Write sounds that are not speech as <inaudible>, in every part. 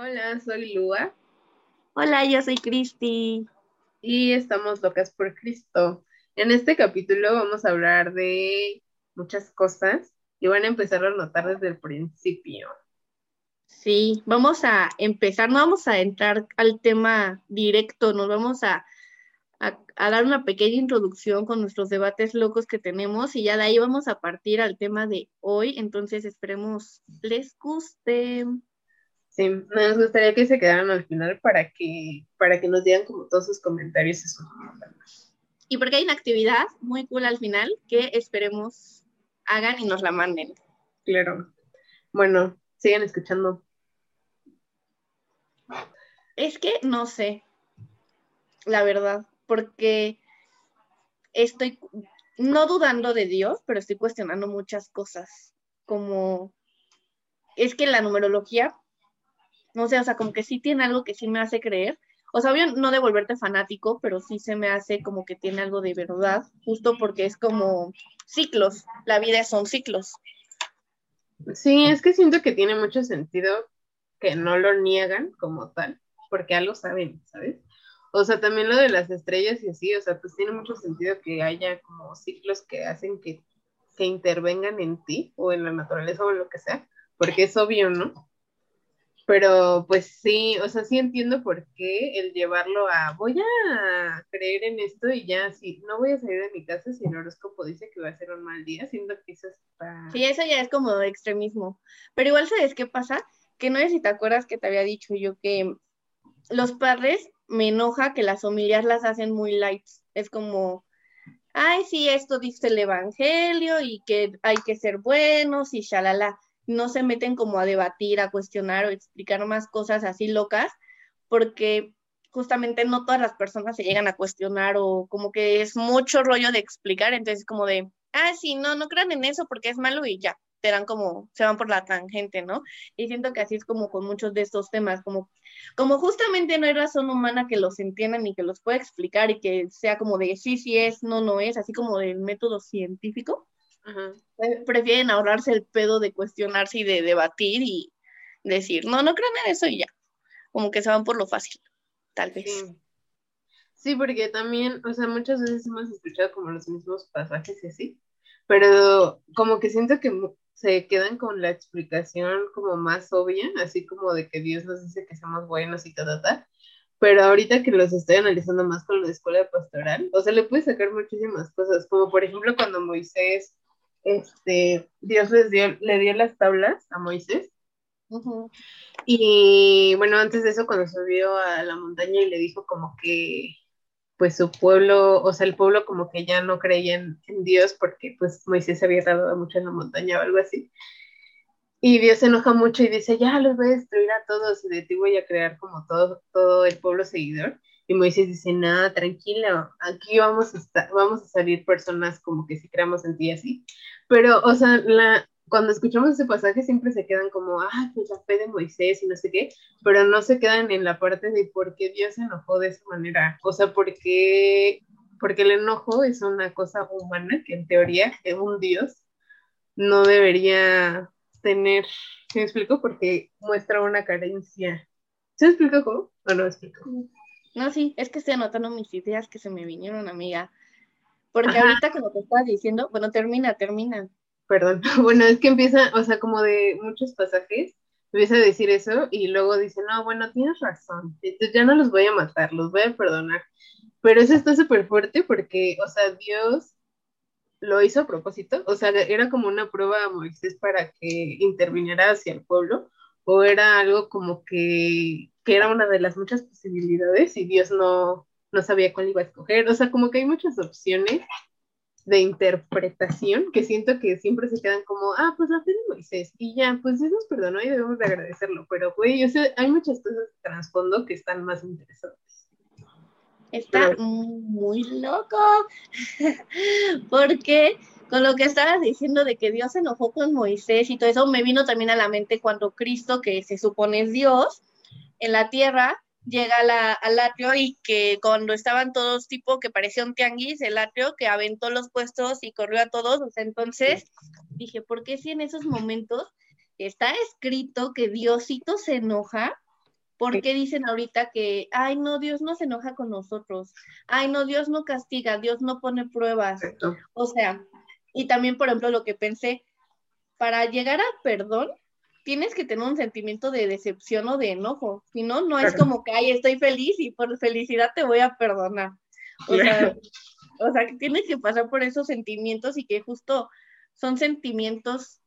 Hola, soy Lua. Hola, yo soy Cristi. Y estamos locas por Cristo. En este capítulo vamos a hablar de muchas cosas y van a empezar a notar desde el principio. Sí, vamos a empezar, no vamos a entrar al tema directo, nos vamos a, a, dar una pequeña introducción con nuestros debates locos que tenemos y ya de ahí vamos a partir al tema de hoy, entonces esperemos les guste. Sí, nos gustaría que se quedaran al final para que, para que nos dieran como todos sus comentarios y sus Y porque hay una actividad muy cool al final que esperemos hagan y nos la manden. Claro. Bueno, sigan escuchando. Es que no sé, la verdad, porque estoy no dudando de Dios, pero estoy cuestionando muchas cosas, como es que la numerología no sé, o sea, como que sí tiene algo que sí me hace creer. O sea, obvio no de volverte fanático, pero sí se me hace como que tiene algo de verdad, justo porque es como ciclos, la vida son ciclos. Sí, es que siento que tiene mucho sentido que no lo niegan como tal, porque algo saben, ¿sabes? O sea, también lo de las estrellas y así, o sea, pues tiene mucho sentido que haya como ciclos que hacen que, que intervengan en ti o en la naturaleza o lo que sea, porque es obvio, ¿no? Pero pues sí, o sea, sí entiendo por qué el llevarlo a voy a creer en esto y ya, sí, no voy a salir de mi casa si el horóscopo dice que va a ser un mal día, siendo que eso. Sí, eso ya es como extremismo. Pero igual, ¿sabes qué pasa? Que no sé si te acuerdas que te había dicho yo que los padres me enoja que las familias las hacen muy light. Es como, ay, sí, esto dice el evangelio y que hay que ser buenos y shalala no se meten como a debatir, a cuestionar o explicar más cosas así locas, porque justamente no todas las personas se llegan a cuestionar o como que es mucho rollo de explicar, entonces como de, ah, sí, no, no crean en eso porque es malo y ya, te dan como, se van por la tangente, ¿no? Y siento que así es como con muchos de estos temas, como, como justamente no hay razón humana que los entiendan ni que los pueda explicar y que sea como de sí, sí es, no, no es, así como del método científico Prefieren ahorrarse el pedo de cuestionarse y de debatir y decir, no, no crean en eso y ya. Como que se van por lo fácil, tal vez. Sí. porque también, o sea, muchas veces hemos escuchado como los mismos pasajes y así, pero como que siento que se quedan con la explicación como más obvia, así como de que Dios nos dice que somos buenos y tal, tal, pero ahorita que los estoy analizando más con la escuela pastoral, o sea, le puede sacar muchísimas cosas, como por ejemplo cuando Moisés este, Dios les dio, le dio las tablas a Moisés. Y bueno, antes de eso, cuando subió a la montaña y le dijo como que, pues su pueblo, o sea, el pueblo como que ya no creía en, Dios porque pues Moisés había tardado mucho en la montaña o algo así. Y Dios se enoja mucho y dice, ya los voy a destruir a todos y de ti voy a crear como todo, todo el pueblo seguidor. Y Moisés dice, nada, tranquilo, aquí vamos a, estar, vamos a salir personas como que si creamos en ti así. Pero, o sea, la, cuando escuchamos ese pasaje siempre se quedan como, ah, pues la fe de Moisés y no sé qué, pero no se quedan en la parte de por qué Dios se enojó de esa manera. O sea, porque, porque el enojo es una cosa humana que en teoría un Dios no debería tener. ¿Se me explico? Porque muestra una carencia. ¿Se explico cómo? ¿O no me explico? No, sí, es que estoy anotando mis ideas que se me vinieron, amiga. Porque ahorita como te estaba diciendo, bueno, termina, termina. Perdón, <laughs> bueno, es que empieza, o sea, como de muchos pasajes, empieza a decir eso y luego dice, no, bueno, tienes razón, entonces ya no los voy a matar, los voy a perdonar. Pero eso está súper fuerte porque, o sea, Dios lo hizo a propósito, o sea, era como una prueba a Moisés para que interviniera hacia el pueblo, o era algo como que que era una de las muchas posibilidades y Dios no, no sabía cuál iba a escoger. O sea, como que hay muchas opciones de interpretación que siento que siempre se quedan como, ah, pues la fe de Moisés y ya, pues Dios nos perdonó y debemos de agradecerlo, pero güey, o sea, hay muchas cosas de trasfondo que están más interesantes. Está muy loco, <laughs> porque con lo que estabas diciendo de que Dios se enojó con Moisés y todo eso, me vino también a la mente cuando Cristo, que se supone es Dios, en la tierra, llega la, al atrio y que cuando estaban todos tipo que parecía un tianguis, el atrio que aventó los puestos y corrió a todos, o sea, entonces dije, ¿por qué si en esos momentos está escrito que Diosito se enoja ¿Por qué dicen ahorita que, ay, no, Dios no se enoja con nosotros? Ay, no, Dios no castiga, Dios no pone pruebas. O sea, y también, por ejemplo, lo que pensé, para llegar al perdón, tienes que tener un sentimiento de decepción o de enojo. Si no, no es como que, ay, estoy feliz y por felicidad te voy a perdonar. O sea, o sea, que tienes que pasar por esos sentimientos y que justo son sentimientos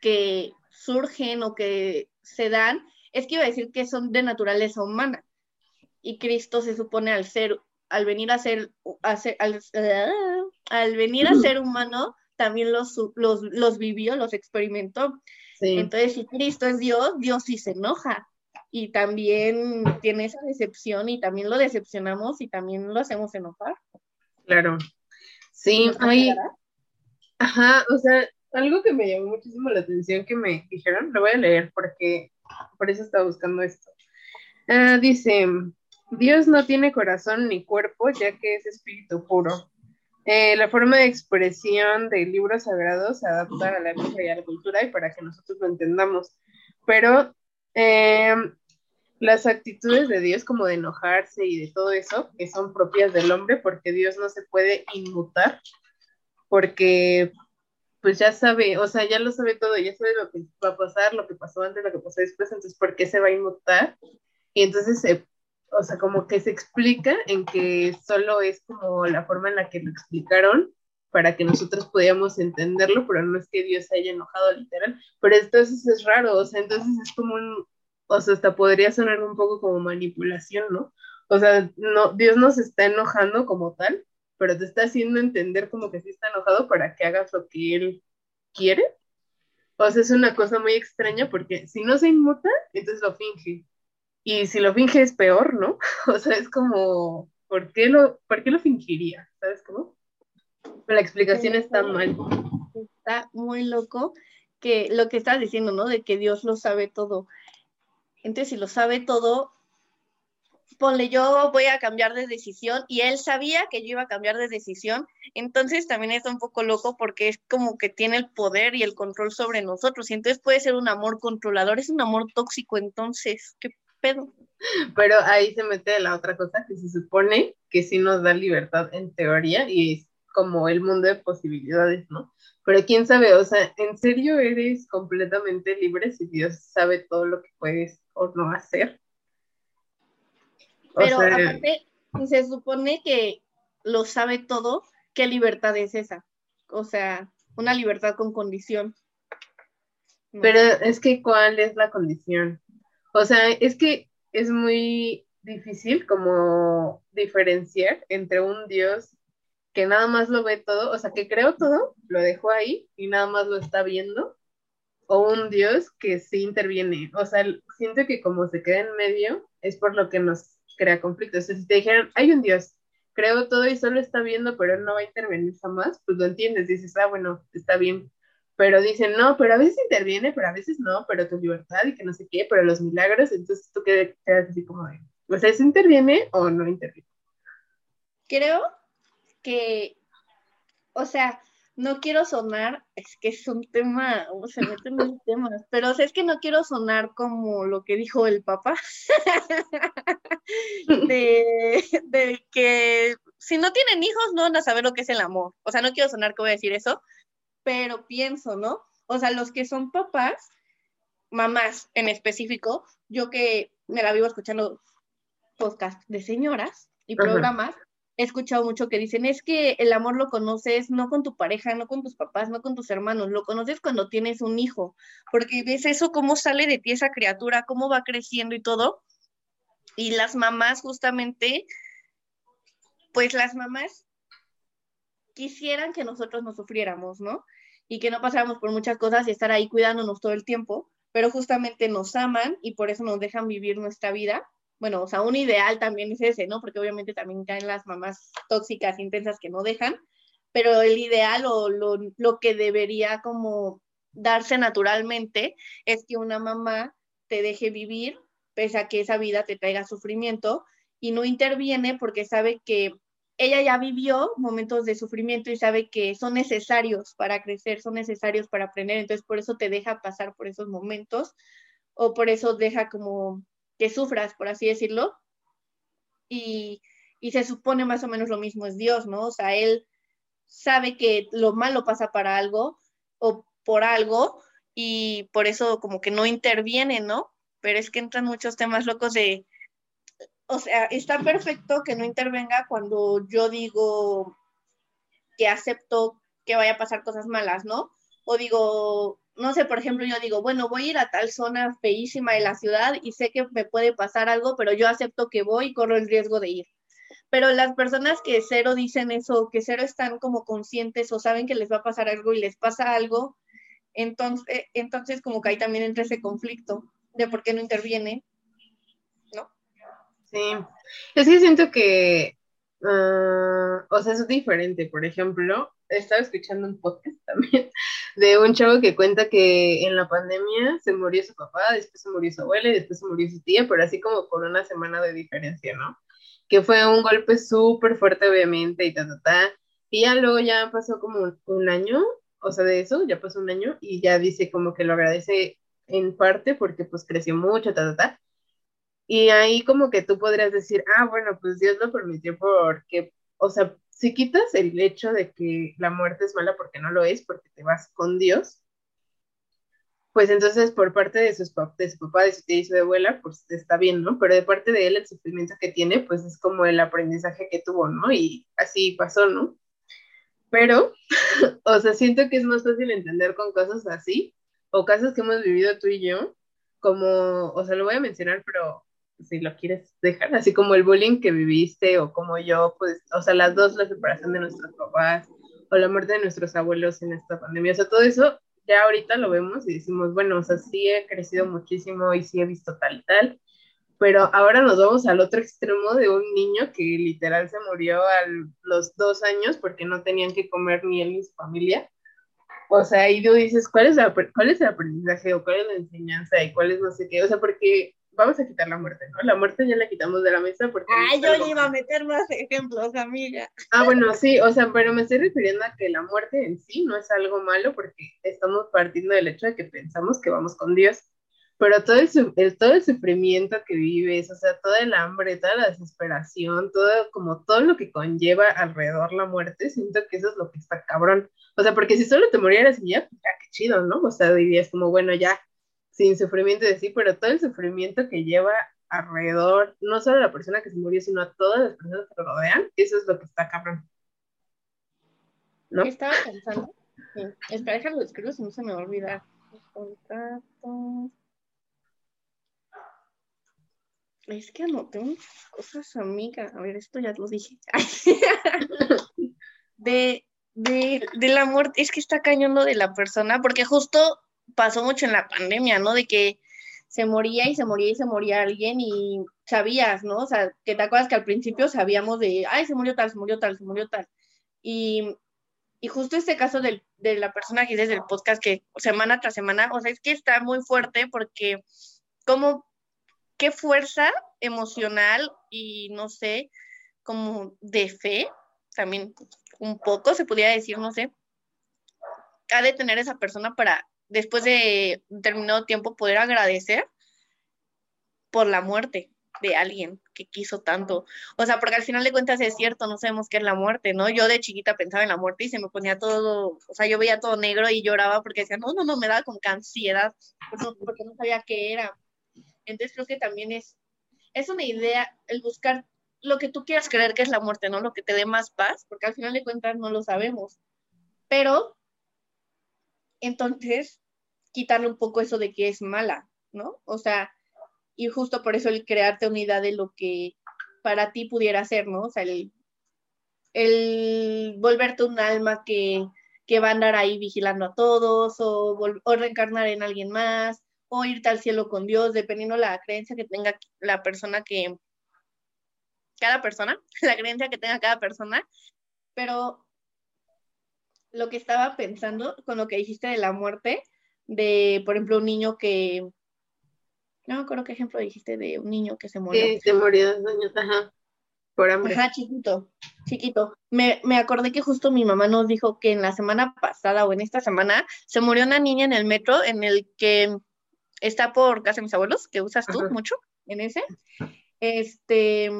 que surgen o que se dan es que iba a decir que son de naturaleza humana. Y Cristo se supone al ser, al venir a ser, al, venir a ser humano, también los, los, vivió, los experimentó. Entonces, si Cristo es Dios, Dios sí se enoja. Y también tiene esa decepción y también lo decepcionamos y también lo hacemos enojar. Claro. Sí, hay... Ajá, o sea, algo que me llamó muchísimo la atención que me dijeron, lo voy a leer porque por eso estaba buscando esto. Ah, dice, Dios no tiene corazón ni cuerpo, ya que es espíritu puro. Eh, la forma de expresión del libro sagrado se adapta a la lengua y a la cultura y para que nosotros lo entendamos. Pero em, las actitudes de Dios, como de enojarse y de todo eso, que son propias del hombre, porque Dios no se puede inmutar, porque pues ya sabe, o sea, ya lo sabe todo, ya sabe lo que va a pasar, lo que pasó antes, lo que pasó después, entonces, ¿por qué se va a inmutar? Y entonces, se, o sea, como que se explica en que solo es como la forma en la que lo explicaron para que nosotros podamos entenderlo, pero no es que Dios se haya enojado literal, pero entonces es raro, o sea, entonces es como un, o sea, hasta podría sonar un poco como manipulación, ¿no? O sea, no, Dios no se está enojando como tal, pero te está haciendo entender como que sí está enojado para que hagas lo que él quiere. O sea, es una cosa muy extraña porque si no se inmuta, entonces lo finge. Y si lo finge es peor, ¿no? <laughs> O sea, es como, ¿por qué lo, ¿por qué lo fingiría? ¿Sabes cómo? La explicación está mal. Está muy loco que lo que estás diciendo, ¿no? De que Dios lo sabe todo. Entonces, si lo sabe todo, ponle yo voy a cambiar de decisión y él sabía que yo iba a cambiar de decisión, entonces también es un poco loco porque es como que tiene el poder y el control sobre nosotros y entonces puede ser un amor controlador, es un amor tóxico, entonces, ¿qué pedo? Pero ahí se mete la otra cosa que se supone que sí nos da libertad en teoría y es como el mundo de posibilidades, ¿no? Pero quién sabe, o sea, ¿en serio eres completamente libre si Dios sabe todo lo que puedes o no hacer? Pero aparte, se supone que lo sabe todo, ¿qué libertad es esa? O sea, una libertad con condición. Pero es que, ¿cuál es la condición? O sea, es que es muy difícil como diferenciar entre un Dios que nada más lo ve todo, o sea, que creó todo, lo dejó ahí y nada más lo está viendo, o un Dios que sí interviene. O sea, siento que como se queda en medio es por lo que nos crea conflictos. O sea, si te dijeran, hay un Dios, creo todo y solo está viendo, pero él no va a intervenir jamás, pues lo entiendes, dices, ah, bueno, está bien. Pero dicen, no, pero a veces interviene, pero a veces no, pero tu libertad y que no sé qué, pero los milagros, entonces tú quedas así como de, o sea, ¿se interviene o no interviene? Creo que, o sea, no quiero sonar, es que es un tema, o se meten en temas, pero es que no quiero sonar como lo que dijo el papá, <laughs> de, que si no tienen hijos no van a saber lo que es el amor. O sea, no quiero sonar que decir eso, pero pienso, ¿no? O sea, los que son papás, mamás en específico, yo que me la vivo escuchando podcast de señoras y programas, he escuchado mucho que dicen, es que el amor lo conoces no con tu pareja, no con tus papás, no con tus hermanos, lo conoces cuando tienes un hijo, porque ves eso, cómo sale de ti esa criatura, cómo va creciendo y todo. Y las mamás justamente, pues las mamás quisieran que nosotros no sufriéramos, ¿no? Y que no pasáramos por muchas cosas y estar ahí cuidándonos todo el tiempo, pero justamente nos aman y por eso nos dejan vivir nuestra vida bueno, o sea, un ideal también es ese, ¿no? Porque obviamente también caen las mamás tóxicas, intensas que no dejan, pero el ideal o lo, lo que debería como darse naturalmente es que una mamá te deje vivir pese a que esa vida te traiga sufrimiento y no interviene porque sabe que ella ya vivió momentos de sufrimiento y sabe que son necesarios para crecer, son necesarios para aprender, entonces por eso te deja pasar por esos momentos o por eso deja como que sufras, por así decirlo. Y, y se supone más o menos lo mismo es Dios, ¿no? O sea, Él sabe que lo malo pasa para algo o por algo y por eso como que no interviene, ¿no? Pero es que entran muchos temas locos de, o sea, está perfecto que no intervenga cuando yo digo que acepto que vaya a pasar cosas malas, ¿no? O digo, no sé, por ejemplo, yo digo, bueno, voy a ir a tal zona feísima de la ciudad y sé que me puede pasar algo, pero yo acepto que voy y corro el riesgo de ir. Pero las personas que cero dicen eso, que cero están como conscientes o saben que les va a pasar algo y les pasa algo, entonces, entonces como que ahí también entra ese conflicto de por qué no interviene. Sí, es que siento que, ah, o sea, es diferente. Por ejemplo, estaba escuchando un podcast <laughs> también de un chavo que cuenta que en la pandemia se murió su papá, después se murió su abuela y después se murió su tía, pero así como por una semana de diferencia, ¿no? Que fue un golpe súper fuerte, obviamente, y ta, ta, ta. Y ya luego ya pasó como un, año, o sea, de eso, ya pasó un año, y ya dice como que lo agradece en parte porque pues creció mucho, ta, ta, ta. Y ahí como que tú podrías decir, ah, bueno, pues Dios lo permitió porque, o sea, si quitas el hecho de que la muerte es mala porque no lo es, porque te vas con Dios, pues entonces por parte de, sus, de su papá, de su tía y su abuela, pues está bien, ¿no? Pero de parte de él, el sufrimiento que tiene, pues es como el aprendizaje que tuvo, ¿no? Y así pasó, ¿no? Pero, <laughs> o sea, siento que es más fácil entender con cosas así, o casos que hemos vivido tú y yo, como, o sea, lo voy a mencionar, pero si lo quieres dejar, así como el bullying que viviste o como yo, pues, o sea, las dos, la separación de nuestros papás o la muerte de nuestros abuelos en esta pandemia, o sea, todo eso ya ahorita lo vemos y decimos, bueno, o sea, sí he crecido muchísimo y sí he visto tal y tal, pero ahora nos vamos al otro extremo de un niño que literal se murió a los dos años porque no tenían que comer ni él ni su familia. O sea, y tú dices, ¿cuál es, ¿cuál es el aprendizaje o cuál es la enseñanza y cuál es no sé qué? O sea, porque vamos a quitar la muerte, ¿no? La muerte ya la quitamos de la mesa porque... Ay, yo iba a meter más <laughs> ejemplos, amiga. Ah, bueno, sí, o sea, pero me estoy refiriendo a que la muerte en sí no es algo malo porque estamos partiendo del hecho de que pensamos que vamos con Dios, pero todo el, todo el sufrimiento que vives, o sea, todo el hambre, toda la desesperación, todo, como todo lo que conlleva alrededor la muerte, siento que eso es lo que está cabrón. O sea, porque si solo te murieras y ya, pues ya, qué chido, ¿no? O sea, dirías como, bueno, ya, sin sufrimiento de sí, pero todo el sufrimiento que lleva alrededor, no solo a la persona que se murió, sino a todas las personas que lo rodean, eso es lo que está cabrón. ¿No? Estaba pensando. Espera, déjalo escribo si no se me va a olvidar. Es que anoté muchas cosas, amiga. A ver, esto ya lo dije. <laughs> de, de, de la muerte, es que está cañando de la persona, porque justo pasó mucho en la pandemia, ¿no? De que se moría y se moría y se moría alguien y sabías, ¿no? O sea, que te acuerdas que al principio sabíamos de, ay, se murió tal, se murió tal, se murió tal. Y, y justo este caso de la persona que desde el podcast que semana tras semana, o sea, es que está muy fuerte porque como, qué fuerza emocional y no sé, como de fe, también un poco se podría decir, no sé, ha de tener esa persona para después de determinado tiempo poder agradecer por la muerte de alguien que quiso tanto. O sea, porque al final de cuentas es cierto, no sabemos qué es la muerte, ¿no? Yo de chiquita pensaba en la muerte y se me ponía todo, o sea, yo veía todo negro y lloraba porque decía, no, no, no, me daba como ansiedad, porque no sabía qué era. Entonces creo que también es, es una idea el buscar lo que tú quieras creer que es la muerte, ¿no? Lo que te dé más paz, porque al final de cuentas no lo sabemos. Pero entonces quitarle un poco eso de que es mala, ¿no? O sea, y justo por eso el crearte unidad de lo que para ti pudiera ser, ¿no? O sea, el, volverte un alma que, que, va a andar ahí vigilando a todos, o, o, reencarnar en alguien más, o irte al cielo con Dios, dependiendo la creencia que tenga la persona que, cada persona, <laughs> la creencia que tenga cada persona, pero lo que estaba pensando con lo que dijiste de la muerte, de, por ejemplo, un niño que, no me acuerdo qué ejemplo dijiste de un niño que se murió. Sí, se murió dos años, ajá, por hambre. Ajá, chiquito, chiquito. Me, me acordé que justo mi mamá nos dijo que en la semana pasada o en esta semana se murió una niña en el metro en el que está por casa de mis abuelos, que usas tú mucho. en ese, este,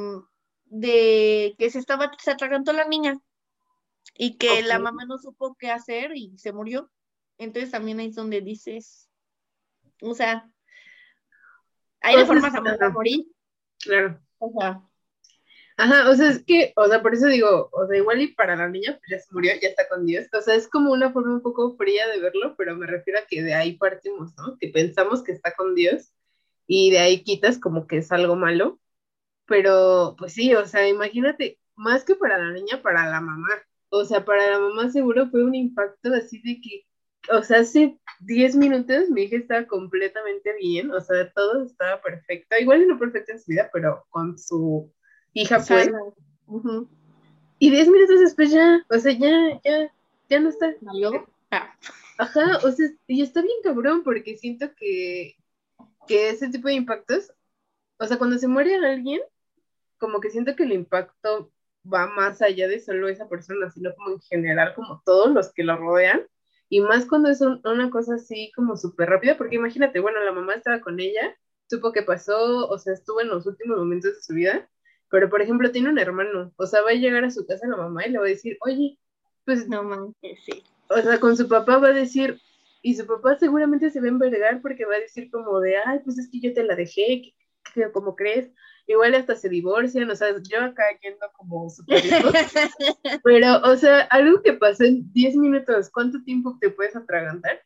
de que se estaba, se atragantó la niña y que la mamá no supo qué hacer y se murió. Entonces también ahí es donde dices, o sea, hay de formas a morir. Claro. O sea. Ajá, o sea, es que, o sea, por eso digo, o sea, igual y para la niña, pues ya se murió, ya está con Dios. O sea, es como una forma un poco fría de verlo, pero me refiero a que de ahí partimos, ¿no? Que pensamos que está con Dios y de ahí quitas como que es algo malo. Pero, pues sí, o sea, imagínate, más que para la niña, para la mamá. O sea, para la mamá seguro fue un impacto así de que, o sea, hace 10 minutos mi hija estaba completamente bien, o sea, todo estaba perfecto, igual no perfecto en su vida, pero con su hija pues. Y 10 minutos después ya, o sea, ya, ya, ya no está. Ah. Ajá, o sea, y está bien cabrón porque siento que, que ese tipo de impactos, o sea, cuando se muere alguien, como que siento que el impacto va más allá de solo esa persona, sino como en general, como todos los que lo rodean. Y más cuando es una cosa así como súper rápida, porque imagínate, bueno, la mamá estaba con ella, supo que pasó, o sea, estuvo en los últimos momentos de su vida, pero por ejemplo tiene un hermano, o sea, va a llegar a su casa la mamá y le va a decir, oye, pues... No manches, sí. O sea, con su papá va a decir, y su papá seguramente se va a envergar porque va a decir como de, ay, pues es que yo te la dejé, ¿cómo crees? Igual hasta se divorcian, o sea, yo acá yendo como super <laughs> pero, o sea, algo que pasó en 10 minutos, ¿cuánto tiempo te puedes atragantar?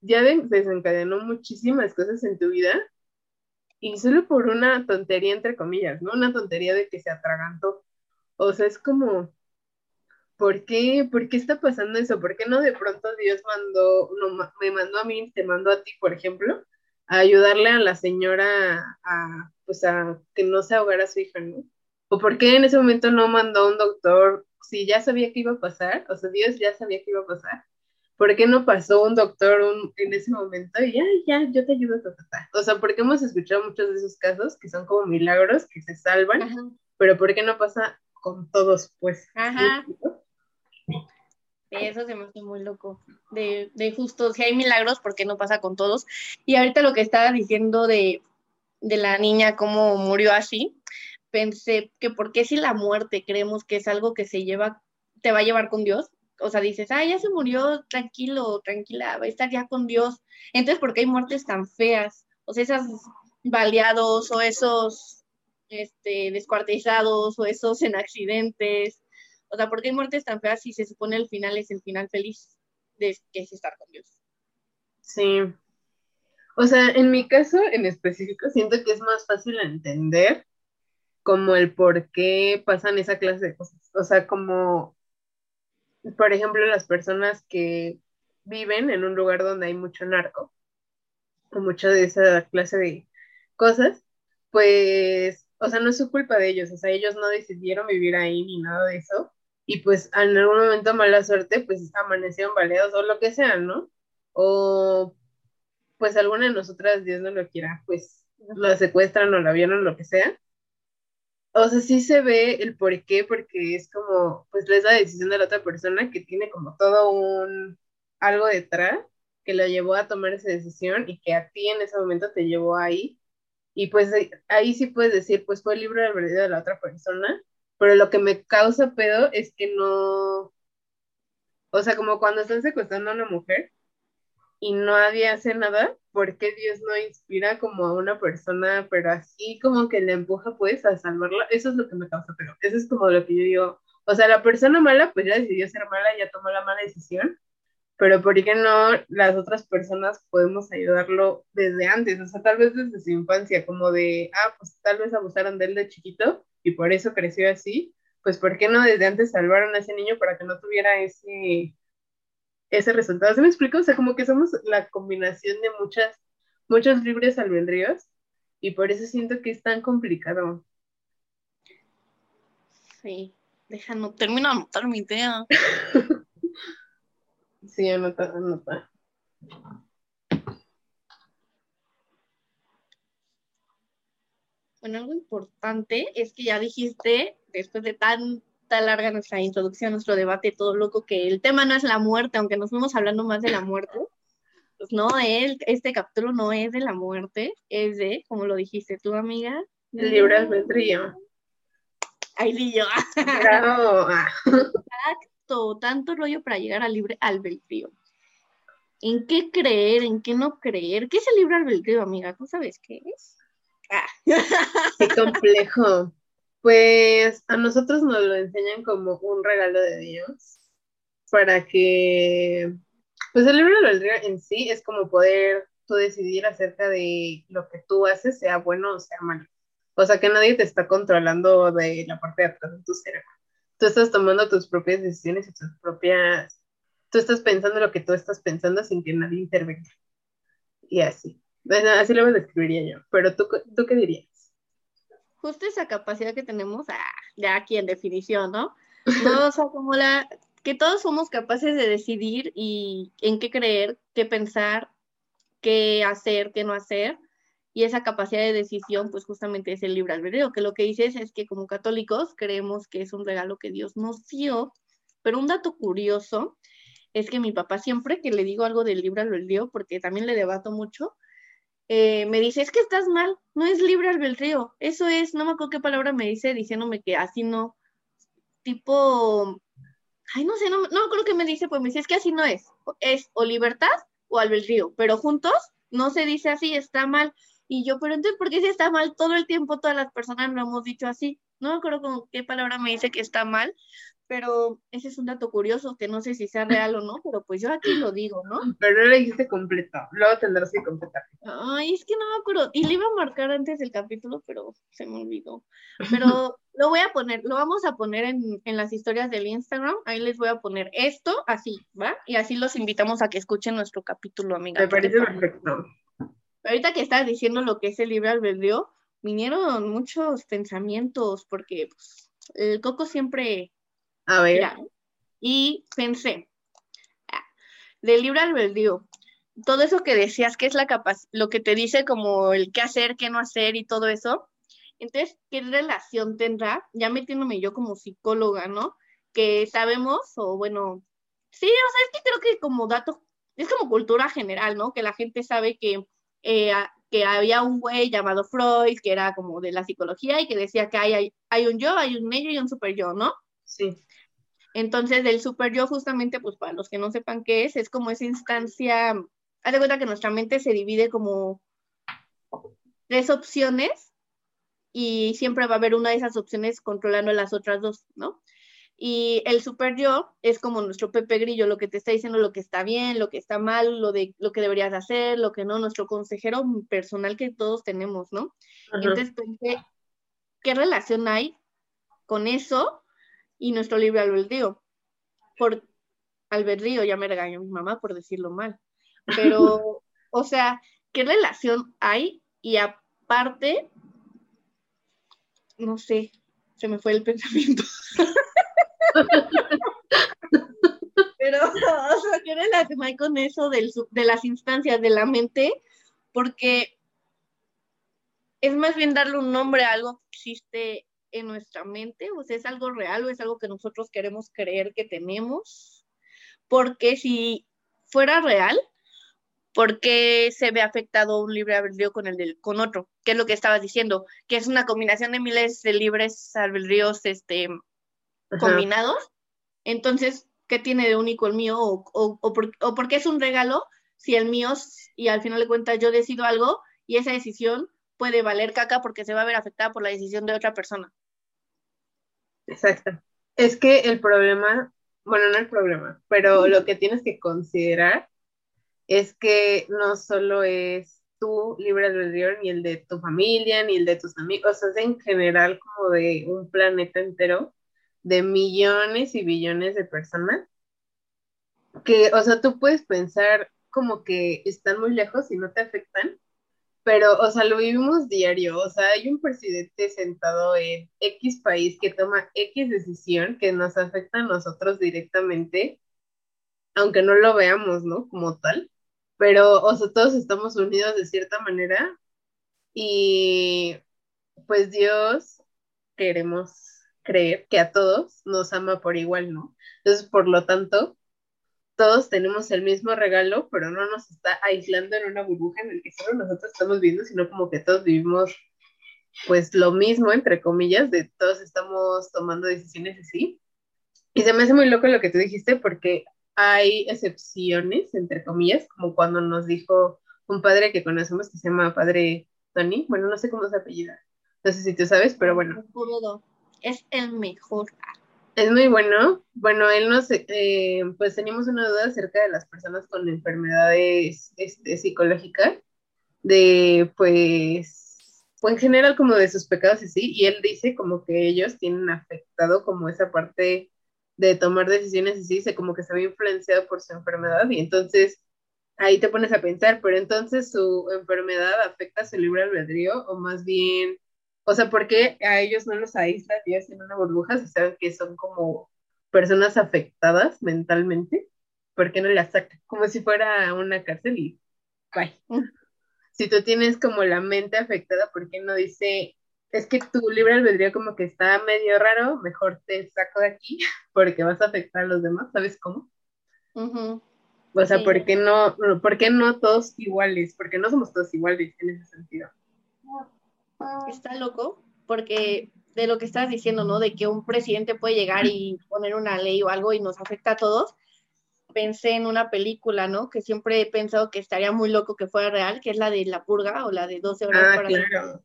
Ya desencadenó muchísimas cosas en tu vida y solo por una tontería, entre comillas, ¿no? Una tontería de que se atragantó. O sea, es como, ¿por qué? ¿Por qué está pasando eso? ¿Por qué no de pronto Dios mandó, no, me mandó a mí, te mandó a ti, por ejemplo? a ayudarle a la señora a, pues a que no se ahogara su hija, ¿no? ¿O por qué en ese momento no mandó un doctor si ya sabía que iba a pasar? O sea, Dios ya sabía que iba a pasar. ¿Por qué no pasó un doctor en ese momento y ya, ya, yo te ayudo, ta, O sea, porque hemos escuchado muchos de esos casos que son como milagros que se salvan, pero ¿por qué no pasa con todos, pues? Ajá. Eso se me hace muy loco. De, de justo, si hay milagros, ¿por qué no pasa con todos? Y ahorita lo que estaba diciendo de, de la niña, cómo murió así, pensé que por qué si la muerte creemos que es algo que se lleva, te va a llevar con Dios, o sea, dices, ah, ya se murió, tranquilo, tranquila, va a estar ya con Dios. Entonces, ¿por qué hay muertes tan feas? O sea, esos baleados o esos este, descuartizados o esos en accidentes o sea, ¿por qué hay muertes tan feas si se supone el final es el final feliz de que es estar con Dios? Sí. O sea, en mi caso en específico, siento que es más fácil entender como el por qué pasan esa clase de cosas. O sea, como, por ejemplo, las personas que viven en un lugar donde hay mucho narco, o mucha de esa clase de cosas, pues, o sea, no es su culpa de ellos, o sea, ellos no decidieron vivir ahí ni nada de eso, y pues en algún momento mala suerte, pues amanecieron baleados o lo que sea, ¿no? O pues alguna de nosotras, Dios no lo quiera, pues lo secuestran o la vieron, lo que sea. O sea, sí se ve el por qué, porque es como, pues es la decisión de la otra persona que tiene como todo un, algo detrás que lo llevó a tomar esa decisión y que a ti en ese momento te llevó ahí. Y pues ahí sí puedes decir, pues fue el libro de albedrío de la otra persona, pero lo que me causa pedo es que no, o sea, como cuando están secuestrando a una mujer y nadie hace nada, ¿por qué Dios no inspira como a una persona, pero así como que le empuja pues a salvarla? Eso es lo que me causa pedo, eso es como lo que yo digo, o sea, la persona mala pues ya decidió ser mala, ya tomó la mala decisión, pero ¿por qué no las otras personas podemos ayudarlo desde antes? O sea, tal vez desde su infancia, como de, ah, pues tal vez abusaron de él de chiquito y por eso creció así, pues ¿por qué no desde antes salvaron a ese niño para que no tuviera ese, ese resultado? ¿Se me explico? O sea, como que somos la combinación de muchas, muchos libres albedríos y por eso siento que es tan complicado. Sí, deja, no termino de anotar mi idea. <laughs> sí, anota, anota. Bueno, algo importante es que ya dijiste, después de larga nuestra introducción, nuestro debate todo loco, que el tema no es la muerte, aunque nos fuimos hablando más de la muerte. pues no, él, este capítulo no es de la muerte, es de, como lo dijiste tú, amiga. El libre albedrío. Yo. Bravo. Exacto, tanto rollo para llegar al libre albedrío. ¿En qué creer? ¿En qué no creer? ¿Qué es el libre albedrío, amiga? ¿Tú sabes qué es? Ah. Qué complejo. Pues a nosotros nos lo enseñan como un regalo de Dios para que, pues el libre albedrío en sí es como poder tú decidir acerca de lo que tú haces, sea bueno o sea malo. O sea, que nadie te está controlando de la parte de atrás de tu cerebro. Tú estás tomando tus propias decisiones y tus propias... Tú estás pensando lo que tú estás pensando sin que nadie intervenga. Y así. así lo describiría yo. Pero tú, ¿tú qué dirías? Justo esa capacidad que tenemos, ah, ya aquí en definición, ¿no? No, o sea, como la, que todos somos capaces de decidir y en qué creer, qué pensar, qué hacer, qué no hacer. Y esa capacidad de decisión, pues justamente es el libre albedrío, que lo que dices es que como católicos creemos que es un regalo que Dios nos dio. Pero un dato curioso es que mi papá siempre que le digo algo del libre albedrío, porque también le debato mucho, eh, me dice, es que estás mal, no es libre albedrío, eso es, no me acuerdo qué palabra me dice diciéndome que así no, tipo, ay, no sé, no, no acuerdo qué me dice, pues me dice, es que así no es, es o libertad o albedrío, pero juntos no se dice así, está mal. Y yo, pero entonces, ¿por qué si está mal todo el tiempo todas las personas lo hemos dicho así? No me acuerdo con qué palabra me dice que está mal, pero ese es un dato curioso que no sé si sea real o no, pero pues yo aquí lo digo, ¿no? <gasps> Pero no lo dijiste completo, luego tendrás que completar. Ay, es que no me acuerdo, y le iba a marcar antes del capítulo, pero se me olvidó. Pero <laughs> lo voy a poner, lo vamos a poner en, en las historias del Instagram, ahí les voy a poner esto así, ¿va? Y así los invitamos a que escuchen nuestro capítulo, amiga. Me parece perfecto. Ahorita que estás diciendo lo que es el libre albedrío, vinieron muchos pensamientos, porque pues, el coco siempre a ver. y pensé, ah, del libre albedrío, todo eso que decías que es la capaz, lo que te dice como el qué hacer, qué no hacer y todo eso. Entonces, ¿qué relación tendrá? Ya metiéndome yo como psicóloga, ¿no? Que sabemos, o bueno, sí, o sea, es que creo que como dato, es como cultura general, ¿no? Que la gente sabe que, eh, que había un güey llamado Freud, que era como de la psicología y que decía que hay, hay, hay un yo, hay un ello y un super yo, ¿no? Sí. Entonces, el super yo, justamente, pues para los que no sepan qué es, es como esa instancia, haz de cuenta que nuestra mente se divide como tres opciones y siempre va a haber una de esas opciones controlando las otras dos, ¿no? Y el super yo es como nuestro Pepe Grillo, lo que te está diciendo lo que está bien, lo que está mal, lo de lo que deberías hacer, lo que no, nuestro consejero personal que todos tenemos, ¿no? Entonces pensé, ¿qué relación hay con eso y nuestro libre albedrío. Por albedrío, ya me regañó mi mamá por decirlo mal. Pero, <laughs> o sea, ¿qué relación hay? Y aparte, no sé, se me fue el pensamiento. <laughs> Pero, o sea, ¿qué relación hay con eso del, de las instancias de la mente? Porque es más bien darle un nombre a algo que existe en nuestra mente, o sea, es algo real o es algo que nosotros queremos creer que tenemos, porque si fuera real, ¿por qué se ve afectado un libre albedrío con el del, con otro? ¿Qué es lo que estabas diciendo? Que es una combinación de miles de libres albedríos este, combinados. Entonces, ¿qué tiene de único el mío? O, o, o, por, ¿O por qué es un regalo si el mío, y al final de cuentas yo decido algo y esa decisión puede valer caca porque se va a ver afectada por la decisión de otra persona? Exacto. Es que el problema, bueno, no el problema, pero lo que tienes que considerar es que no solo es tu libre albedrío, ni el de tu familia, ni el de tus amigos, es en general como de un planeta entero de millones y billones de personas que, o sea, tú puedes pensar como que están muy lejos y no te afectan, pero, o sea, lo vivimos diario, o sea, hay un presidente sentado en X país que toma X decisión que nos afecta a nosotros directamente, aunque no lo veamos, ¿no? Como tal, pero, o sea, todos estamos unidos de cierta manera y pues Dios queremos creer que a todos nos ama por igual, ¿no? Entonces, por lo tanto, todos tenemos el mismo regalo, pero no nos está aislando en una burbuja en el que solo nosotros estamos viendo, sino como que todos vivimos pues lo mismo, entre comillas, de todos estamos tomando decisiones así. Y se me hace muy loco lo que tú dijiste porque hay excepciones, entre comillas, como cuando nos dijo un padre que conocemos que se llama Padre Tony, bueno, no sé cómo se apellida, no sé si tú sabes, pero bueno. Es el mejor. Es muy bueno. Bueno, él nos, eh, pues teníamos una duda acerca de las personas con enfermedades este, psicológicas, de pues, pues en general como de sus pecados y sí, y él dice como que ellos tienen afectado como esa parte de tomar decisiones y sí, se como que se ve influenciado por su enfermedad y entonces ahí te pones a pensar, pero entonces su enfermedad afecta su libre albedrío o más bien o sea, ¿por qué a ellos no los aíslan y hacen una burbuja si saben que son como personas afectadas mentalmente? ¿Por qué no las sacan? Como si fuera una cárcel y bye. Mm. Si tú tienes como la mente afectada, ¿por qué no dice, es que tu libre albedrío como que está medio raro, mejor te saco de aquí <laughs> porque vas a afectar a los demás, ¿sabes cómo? O sea, ¿por qué no, por qué no todos iguales? Porque no somos todos iguales en ese sentido está loco porque de lo que estás diciendo, ¿no? De que un presidente puede llegar y poner una ley o algo y nos afecta a todos. Pensé en una película, ¿no? Que siempre he pensado que estaría muy loco que fuera real, que es la de La Purga o la de 12 horas ah, para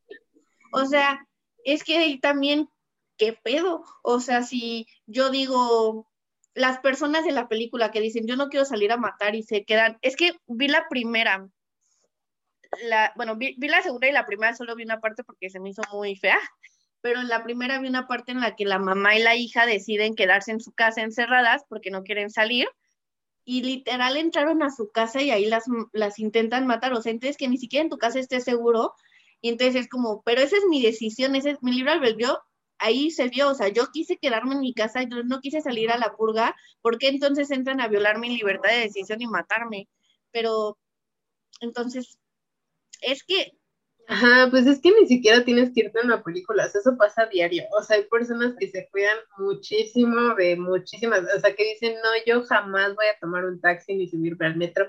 O sea, es que también, ¿qué pedo? O sea, si yo digo, las personas de la película que dicen, yo no quiero salir a matar y se quedan, es que vi la primera, la, bueno, vi, la segunda y la primera solo vi una parte porque se me hizo muy fea, pero en la primera vi una parte en la que la mamá y la hija deciden quedarse en su casa encerradas porque no quieren salir y literal entraron a su casa y ahí las, las intentan matar, o sea, entonces que ni siquiera en tu casa estés seguro y entonces es como, pero esa es mi decisión, ese es mi libro albedrío, ahí se vio, o sea, yo quise quedarme en mi casa, yo no quise salir a la purga, ¿por qué entonces entran a violar mi libertad de decisión y matarme? Pero entonces es que... Ajá, pues es que ni siquiera tienes que irte a una película, eso pasa a diario. O sea, hay personas que se cuidan muchísimo de muchísimas, o sea, que dicen, no, yo jamás voy a tomar un taxi ni subirme al metro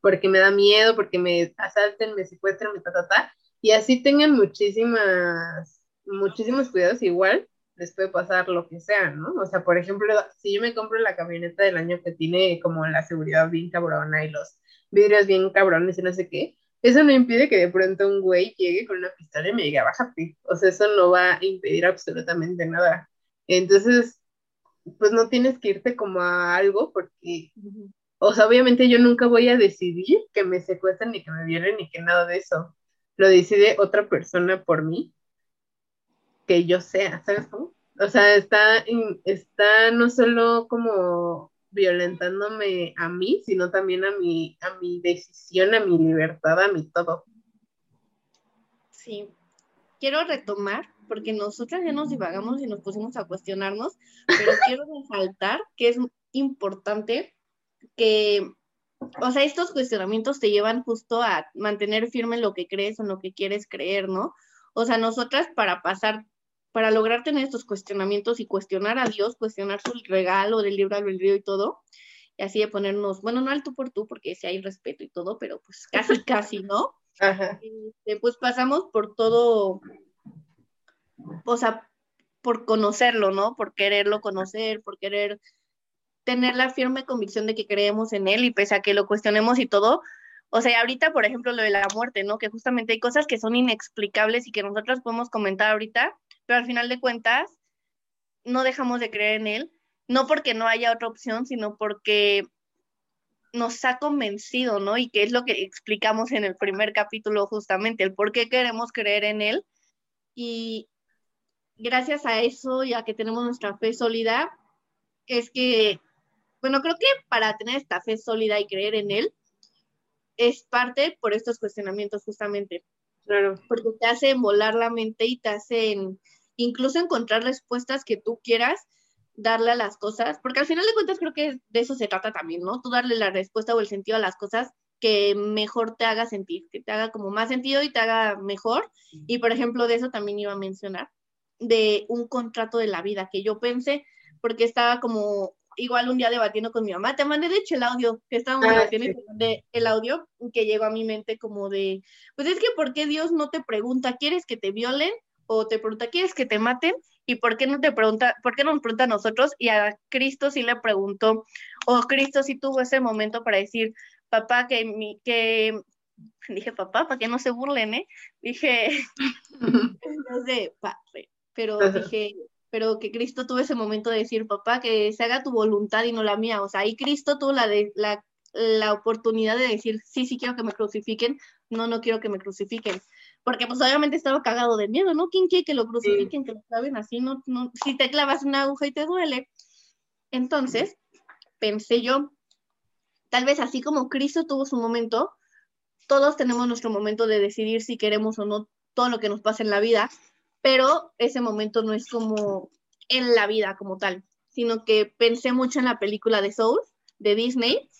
porque me da miedo, porque me asalten, me secuestren, me ta, ta, ta. Y así tengan muchísimas, muchísimos cuidados igual, les puede pasar lo que sea, ¿no? O sea, por ejemplo, si yo me compro la camioneta del año que tiene como la seguridad bien cabrona y los vidrios bien cabrones y no sé qué, eso no impide que de pronto un güey llegue con una pistola y me diga, bájate. O sea, eso no va a impedir absolutamente nada. Entonces, pues no tienes que irte como a algo porque, o sea, obviamente yo nunca voy a decidir que me secuestren ni que me violen ni que nada de eso. Lo decide otra persona por mí, que yo sea, ¿sabes cómo? O sea, está, está no solo como violentándome a mí, sino también a mi, a mi decisión, a mi libertad, a mi todo. Sí, quiero retomar, porque nosotras ya nos divagamos y nos pusimos a cuestionarnos, pero <laughs> quiero resaltar que es importante que, o sea, estos cuestionamientos te llevan justo a mantener firme lo que crees o en lo que quieres creer, ¿no? O sea, nosotras para pasar para lograr tener estos cuestionamientos y cuestionar a Dios, cuestionar su regalo del libro albedrío y todo, y así de ponernos, bueno, no al tú por tú, porque si hay respeto y todo, pero pues <laughs> casi, casi, ¿no? Ajá. Este, pues pasamos por todo, o sea, por conocerlo, ¿no? Por quererlo conocer, por querer tener la firme convicción de que creemos en él y pese a que lo cuestionemos y todo, o sea, ahorita, por ejemplo, lo de la muerte, ¿no? Que justamente hay cosas que son inexplicables y que nosotros podemos comentar ahorita, pero al final de cuentas no dejamos de creer en él, no porque no haya otra opción, sino porque nos ha convencido, ¿no? Y que es lo que explicamos en el primer capítulo justamente, el por qué queremos creer en él. Y gracias a eso, ya que tenemos nuestra fe sólida, es que, bueno, creo que para tener esta fe sólida y creer en él, es parte por estos cuestionamientos justamente. Claro. Porque te hacen volar la mente y te hacen incluso encontrar respuestas que tú quieras darle a las cosas, porque al final de cuentas creo que de eso se trata también, ¿no? Tú darle la respuesta o el sentido a las cosas que mejor te haga sentir, que te haga como más sentido y te haga mejor. Y por ejemplo, de eso también iba a mencionar, de un contrato de la vida, que yo pensé, porque estaba como igual un día debatiendo con mi mamá, te mandé de hecho el audio, que estábamos ah, debatiendo te mandé el audio que llegó a mi mente como de, pues es que ¿por qué Dios no te pregunta, ¿quieres que te violen? O te pregunta, ¿quieres que te maten? ¿Y por qué no te pregunta, por qué no nos pregunta a nosotros? Y a Cristo sí le preguntó, o Cristo sí tuvo ese momento para decir, papá, que, mi, que dije papá, para que no se burlen, ¿eh? Dije, <laughs> <laughs> no sé, padre, pero dije, pero que Cristo tuvo ese momento de decir, papá, que se haga tu voluntad y no la mía, o sea, ahí Cristo tuvo la, de, la, la oportunidad de decir, sí, sí quiero que me crucifiquen, no, no quiero que me crucifiquen, porque pues obviamente estaba cagado de miedo, ¿no? ¿Quién quiere que lo crucifiquen, que lo claven así? No, no, si te clavas una aguja y te duele. Entonces, pensé yo, tal vez así como Cristo tuvo su momento, todos tenemos nuestro momento de decidir si queremos o no todo lo que nos pasa en la vida, pero ese momento no es como en la vida como tal, sino que pensé mucho en la película de Soul de Disney,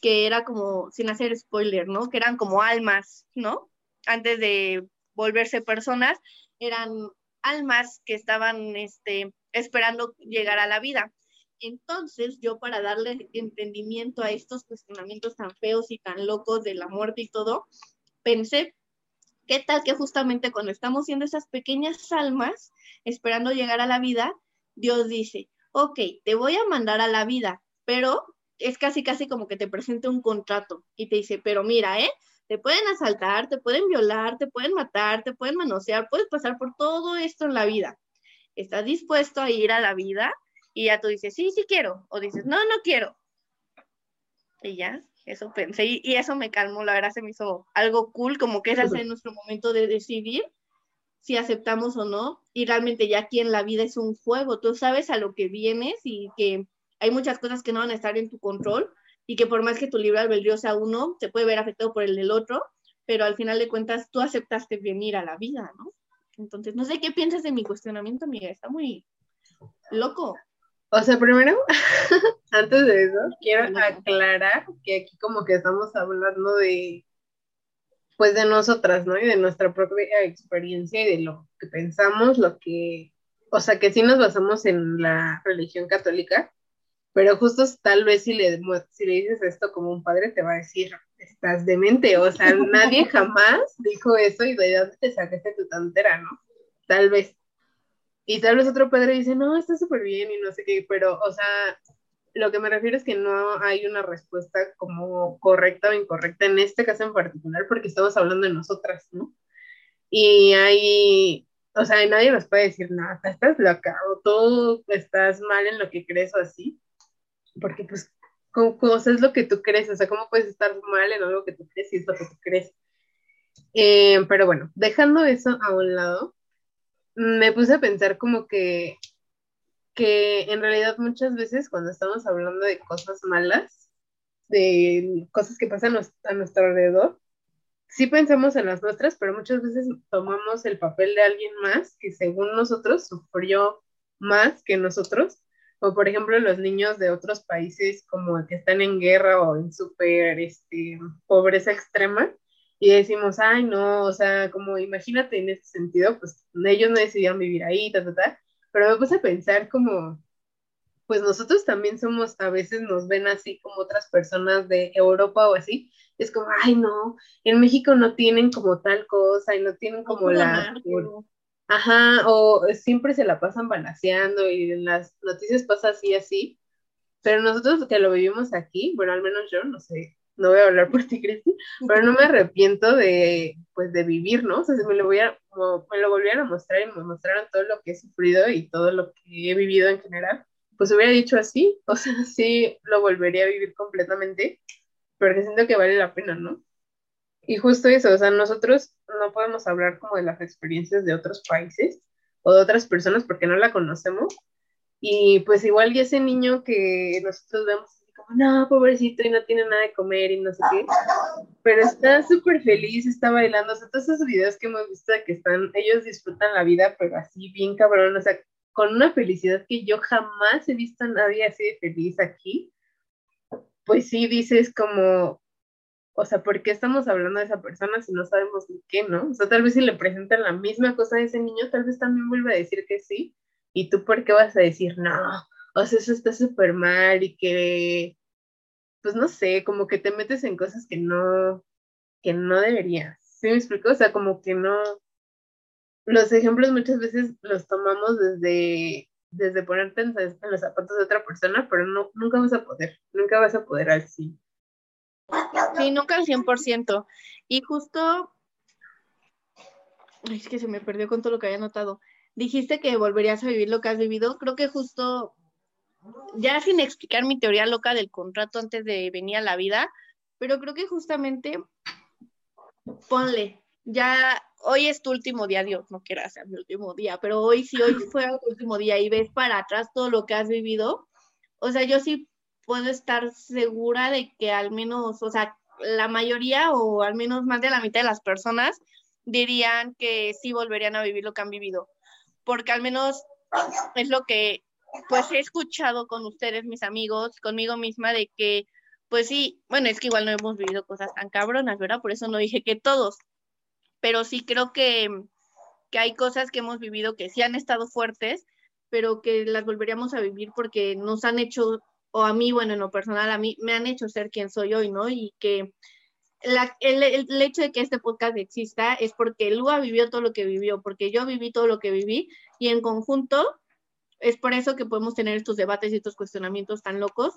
que era como, sin hacer spoiler, ¿no? Que eran como almas, ¿no? Antes de volverse personas, eran almas que estaban este, esperando llegar a la vida. Entonces, yo para darle entendimiento a estos cuestionamientos tan feos y tan locos de la muerte y todo, pensé, ¿qué tal que justamente cuando estamos siendo esas pequeñas almas esperando llegar a la vida, Dios dice, ok, te voy a mandar a la vida, pero es casi, casi como que te presente un contrato y te dice, pero mira, ¿eh? Te pueden asaltar, te pueden violar, te pueden matar, te pueden manosear, puedes pasar por todo esto en la vida. ¿Estás dispuesto a ir a la vida? Y ya tú dices, sí, sí quiero. O dices, no, no quiero. Y ya, eso pensé. Y, eso me calmó, la verdad se me hizo algo cool, como que era en nuestro momento de decidir si aceptamos o no. Y realmente ya aquí en la vida es un juego. Tú sabes a lo que vienes y que hay muchas cosas que no van a estar en tu control y que por más que tu libre albedrío sea uno, se puede ver afectado por el del otro, pero al final de cuentas tú aceptaste venir a la vida, ¿no? Entonces, no sé qué piensas de mi cuestionamiento, amiga, está muy loco. O sea, primero, <laughs> antes de eso, quiero aclarar que aquí como que estamos hablando de, pues de nosotras, ¿no? Y de nuestra propia experiencia y de lo que pensamos, lo que, o sea, que sí nos basamos en la religión católica, pero justo tal vez si le, si le dices esto como un padre te va a decir, estás demente, o sea, <laughs> nadie jamás dijo eso y de dónde te sacaste tu tantera, ¿no? Tal vez. Y tal vez otro padre dice, no, está súper bien y no sé qué, pero, o sea, lo que me refiero es que no hay una respuesta como correcta o incorrecta en este caso en particular, porque estamos hablando de nosotras, ¿no? Y hay, o sea, nadie nos puede decir, nada, estás loca o tú estás mal en lo que crees o así, porque pues, ¿cómo, es lo que tú crees? O sea, ¿cómo puedes estar mal en algo que tú crees si es lo que tú crees? Eh, pero bueno, dejando eso a un lado, me puse a pensar como que, que en realidad muchas veces cuando estamos hablando de cosas malas, de cosas que pasan a nuestro alrededor, sí pensamos en las nuestras, pero muchas veces tomamos el papel de alguien más que según nosotros sufrió más que nosotros, o por ejemplo los niños de otros países como que están en guerra o en súper este, pobreza extrema, y decimos, ay, no, o sea, como imagínate en ese sentido, pues ellos no decidieron vivir ahí, ta, ta, ta, pero me puse a pensar como, pues nosotros también somos, a veces nos ven así como otras personas de Europa o así, es como, ay, no, en México no tienen como tal cosa y no tienen como la... Ajá, o siempre se la pasan balaseando y en las noticias pasa así, así, pero nosotros que lo vivimos aquí, bueno, al menos yo, no sé, no voy a hablar por ti, Cristi, pero no me arrepiento de, pues, de vivir, ¿no? O sea, si me lo, voy a, volvieran a mostrar y me mostraran todo lo que he sufrido y todo lo que he vivido en general, pues hubiera dicho así, <laughs> o sea, sí lo volvería a vivir completamente, porque siento que vale la pena, ¿no? Y justo eso, o sea, nosotros no podemos hablar como de las experiencias de otros países o de otras personas porque no la conocemos. Y pues igual y ese niño que nosotros vemos no, pobrecito, y no tiene nada de comer y no sé qué. Pero está súper feliz, está bailando. O sea, todos esos videos que hemos visto que están, ellos disfrutan la vida, pero así bien cabrón, o sea, con una felicidad que yo jamás he visto a nadie así de feliz aquí. Pues sí, dices como, o sea, ¿por qué estamos hablando de esa persona si no sabemos ni qué, no? O sea, tal vez si le presentan la misma cosa a ese niño, tal vez también vuelve a decir que sí. ¿Y tú por qué vas a decir no? O sea, eso está súper mal y que, pues no sé, como que te metes en cosas que no, que no deberías. ¿Sí me explico? O sea, como que no, los ejemplos muchas veces los tomamos desde, desde ponerte en, los zapatos de otra persona, pero no, nunca vas a poder, nunca vas a poder al sí. Sí, nunca al 100%. Y justo, es que se me perdió con todo lo que había notado. Dijiste que volverías a vivir lo que has vivido. Creo que justo, ya sin explicar mi teoría loca del contrato antes de venir a la vida, pero creo que justamente ponle, ya hoy es tu último día, Dios no quiera ser mi último día, pero hoy si hoy <laughs> fue tu último día y ves para atrás todo lo que has vivido, o sea, yo sí puedo estar segura de que al menos, o sea, la mayoría o al menos más de la mitad de las personas dirían que sí volverían a vivir lo que han vivido, porque al menos es lo que pues he escuchado con ustedes, mis amigos, conmigo misma, de que pues sí, bueno, es que igual no hemos vivido cosas tan cabronas, ¿verdad? Por eso no dije que todos, pero sí creo que, que hay cosas que hemos vivido que sí han estado fuertes, pero que las volveríamos a vivir porque nos han hecho, o a mí, bueno, en lo personal, a mí me han hecho ser quien soy hoy, ¿no? Y que el, el, hecho de que este podcast exista es porque Lua vivió todo lo que vivió, porque yo viví todo lo que viví y en conjunto es por eso que podemos tener estos debates y estos cuestionamientos tan locos,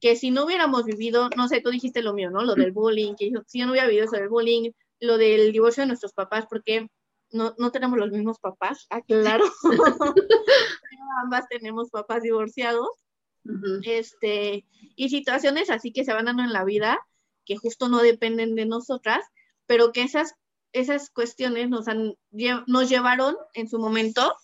que si no hubiéramos vivido, no sé, tú dijiste lo mío, ¿no? Lo del bullying, que si yo no hubiera vivido eso del bullying, lo del divorcio de nuestros papás, porque no, no tenemos los mismos papás, ah, claro. <laughs> <laughs> Ambas tenemos papás divorciados. este, y situaciones así que se van dando en la vida, que justo no dependen de nosotras, pero que esas, esas cuestiones nos, han, nos llevaron en su momento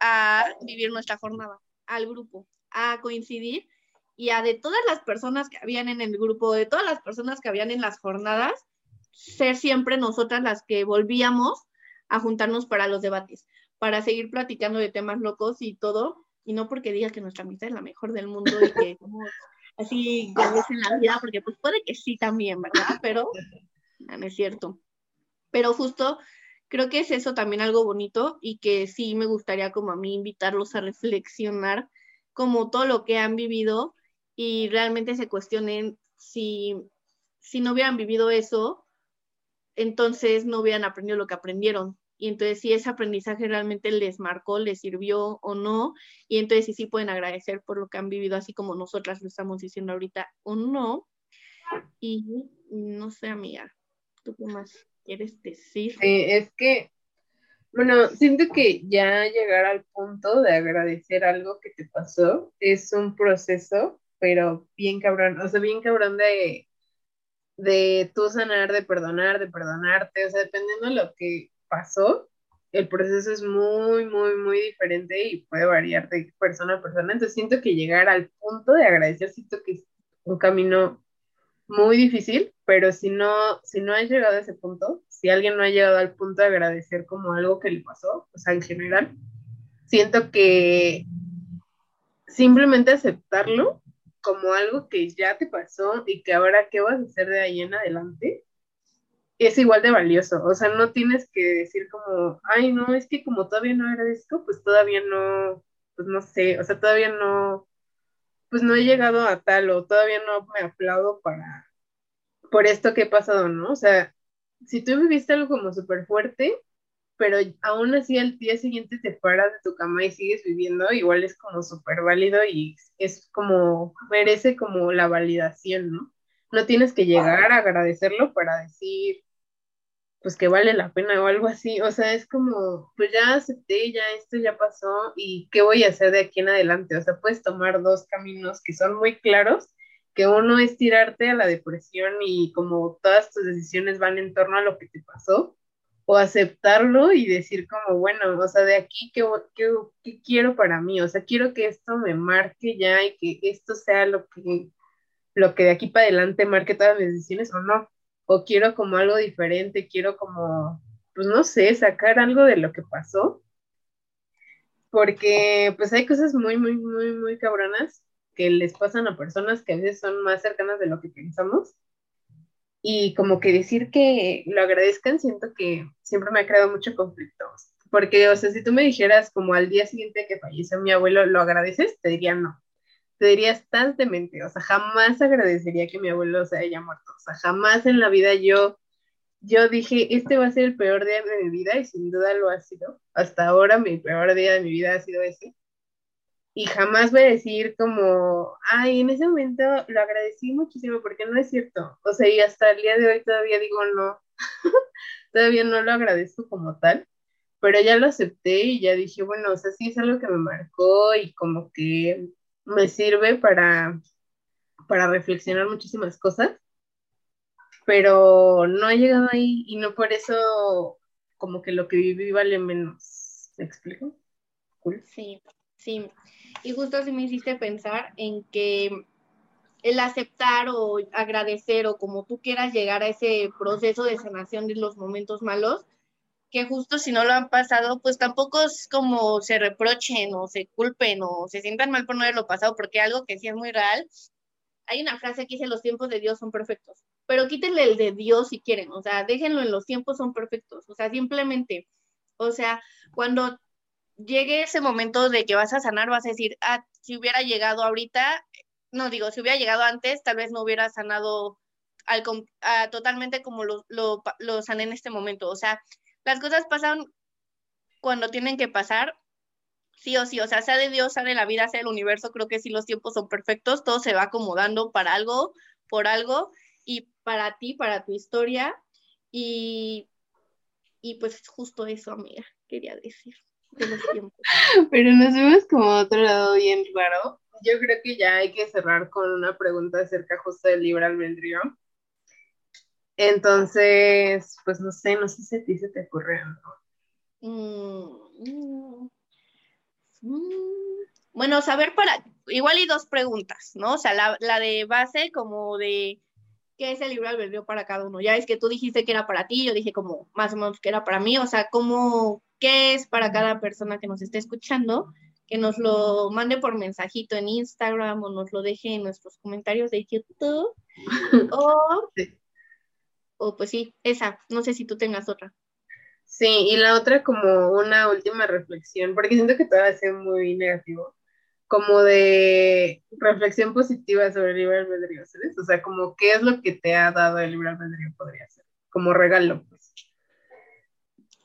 a vivir nuestra jornada, al grupo, a coincidir y a de todas las personas que habían en el grupo, de todas las personas que habían en las jornadas, ser siempre nosotras las que volvíamos a juntarnos para los debates, para seguir platicando de temas locos y todo, y no porque diga que nuestra amistad es la mejor del mundo y que así en la vida, porque pues puede que sí también, ¿verdad? Pero no es cierto. Pero justo creo que es eso también algo bonito y que sí me gustaría como a mí invitarlos a reflexionar como todo lo que han vivido y realmente se cuestionen si, si no hubieran vivido eso, entonces no hubieran aprendido lo que aprendieron. Y entonces si ese aprendizaje realmente les marcó, les sirvió o no, y entonces sí, sí pueden agradecer por lo que han vivido, así como nosotras lo estamos diciendo ahorita o no. Y no sé, amiga, ¿tú qué más decir? es que bueno, siento que ya llegar al punto de agradecer algo que te pasó es un proceso pero bien cabrón, o sea, bien cabrón de, de tú sanar, de perdonar, de perdonarte, o sea, dependiendo de lo que pasó, el proceso es muy, muy, muy diferente y puede variar de persona a persona. Entonces siento que llegar al punto de agradecer, siento que es un camino muy difícil, pero si no, si no has llegado a ese punto, si alguien no ha llegado al punto de agradecer como algo que le pasó, o sea, en general, siento que simplemente aceptarlo como algo que ya te pasó y que ahora qué vas a hacer de ahí en adelante, es igual de valioso. O sea, no tienes que decir como, ay, no, es que como todavía no agradezco, pues todavía no, pues no sé, o sea, todavía no, pues no he llegado a tal o todavía no me aplaudo para, por esto que he pasado, ¿no? O sea, si tú viviste algo como súper fuerte, pero aún así al día siguiente te paras de tu cama y sigues viviendo, igual es como súper válido y es como, merece como la validación, ¿no? No tienes que llegar a agradecerlo para decir, pues que vale la pena o algo así, o sea, es como, pues ya acepté, ya esto ya pasó y qué voy a hacer de aquí en adelante, o sea, puedes tomar dos caminos que son muy claros, que uno es tirarte a la depresión y como todas tus decisiones van en torno a lo que te pasó, o aceptarlo y decir como, bueno, o sea, de aquí, ¿qué, qué, quiero para mí? O sea, quiero que esto me marque ya y que esto sea lo que, lo que de aquí para adelante marque todas mis decisiones o no. O quiero como algo diferente, quiero como, pues no sé, sacar algo de lo que pasó. Porque pues hay cosas muy, muy, muy, muy cabronas que les pasan a personas que a veces son más cercanas de lo que pensamos y como que decir que lo agradezcan, siento que siempre me ha creado mucho conflicto. Porque, o sea, si tú me dijeras como al día siguiente que falleció mi abuelo, ¿lo agradeces? Te diría no. Te diría, estás demente, o sea, jamás agradecería que mi abuelo se haya muerto, o sea, jamás en la vida yo, yo dije, este va a ser el peor día de mi vida y sin duda lo ha sido. Hasta ahora mi peor día de mi vida ha sido ese. Y jamás voy a decir como, ay, en ese momento lo agradecí muchísimo porque no es cierto. O sea, y hasta el día de hoy todavía digo no, <laughs> todavía no lo agradezco como tal, pero ya lo acepté y ya dije, bueno, o sea, sí es algo que me marcó y como que me sirve para, para reflexionar muchísimas cosas, pero no he llegado ahí y no por eso como que lo que viví vale menos. ¿Me explico? Sí, sí. Y justo así me hiciste pensar en que el aceptar o agradecer o como tú quieras llegar a ese proceso de sanación de los momentos malos, que justo si no lo han pasado, pues tampoco es como se reprochen o se culpen o se sientan mal por no haberlo pasado, porque algo que sí es muy real, hay una frase que dice los tiempos de Dios son perfectos, pero quítenle el de Dios si quieren, o sea, déjenlo en los tiempos son perfectos, o sea, simplemente, o sea, cuando llegue ese momento de que vas a sanar, vas a decir, ah, si hubiera llegado ahorita, no digo, si hubiera llegado antes, tal vez no hubiera sanado al, totalmente como lo, lo, lo sané en este momento, o sea, las cosas pasan cuando tienen que pasar, sí o sí, o sea, sea de Dios, sea de la vida, sea del universo, creo que sí los tiempos son perfectos, todo se va acomodando para algo, por algo, y para ti, para tu historia, y, y pues justo eso, amiga, quería decir de los <laughs> tiempos. Pero nos vemos como otro lado bien raro. Yo creo que ya hay que cerrar con una pregunta acerca justo del libre albedrío. Entonces, pues no sé, no sé si a ti se te ocurre algo. Mm, mm, bueno, saber para, igual y dos preguntas, ¿no? O sea, la, la de base como de qué es el libro albedrío para cada uno. Ya es que tú dijiste que era para ti, yo dije como más o menos que era para mí, o sea, como qué es para cada persona que nos esté escuchando, que nos lo mande por mensajito en Instagram o nos lo deje en nuestros comentarios de YouTube. <laughs> o o pues sí, esa, no sé si tú tengas otra. Sí, y la otra como una última reflexión, porque siento que todo va a ser muy negativo, como de reflexión positiva sobre el libre albedrío, ¿sabes? O sea, como qué es lo que te ha dado el libre albedrío, podría ser, como regalo, pues.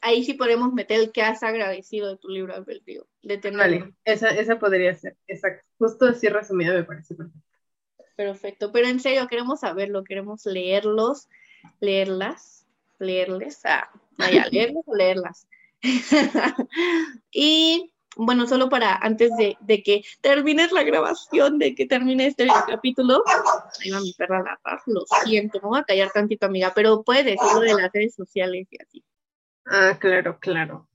Ahí sí podemos meter el que has agradecido de tu libre albedrío, de Vale, esa, esa podría ser, exacto. Justo así resumida me parece perfecto. Perfecto, pero en serio, queremos saberlo, queremos leerlos leerlas, leerles, ah, vaya, <laughs> leerles o leerlas. <laughs> y bueno, solo para antes de, que termines la grabación, de que termine este capítulo, ahí va mi perra la paz, lo siento, me voy a callar tantito, amiga, pero puedes decirlo de las redes sociales y así. Ah, claro, claro.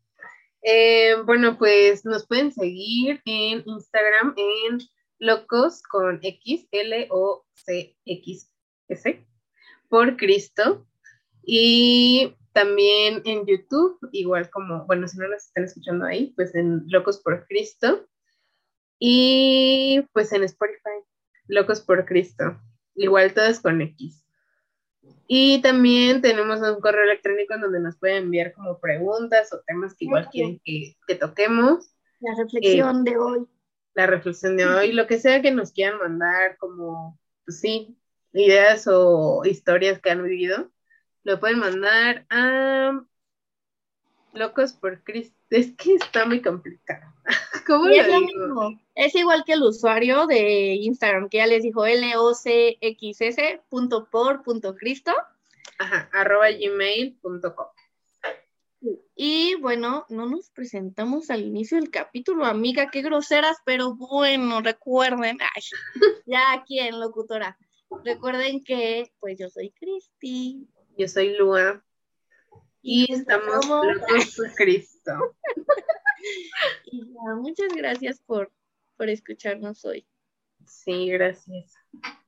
Eh, bueno, pues nos pueden seguir en Instagram en locos con X, L O C X S por Cristo. Y también en YouTube, igual como, bueno, si no nos están escuchando ahí, pues en Locos por Cristo. Y pues en Spotify, Locos por Cristo. Igual todos con X. Y también tenemos un correo electrónico en donde nos pueden enviar como preguntas o temas que igual quieren que, toquemos. La reflexión de hoy. La reflexión de <laughs> hoy, lo que sea que nos quieran mandar, como, pues sí, ideas o historias que han vivido, lo pueden mandar a Locos por Cristo. Es que está muy complicado. <laughs> ¿Cómo es, es igual que el usuario de Instagram, que ya les dijo locxs.por.cristo. Ajá, arroba gmail.com. Y bueno, no nos presentamos al inicio del capítulo, amiga, qué groseras, pero bueno, recuerden, <laughs> ya aquí en locutora, Recuerden que, pues yo soy Cristi. Yo soy Lua. Y, estamos locos por Cristo. <laughs> y muchas gracias por, por escucharnos hoy. Sí, gracias.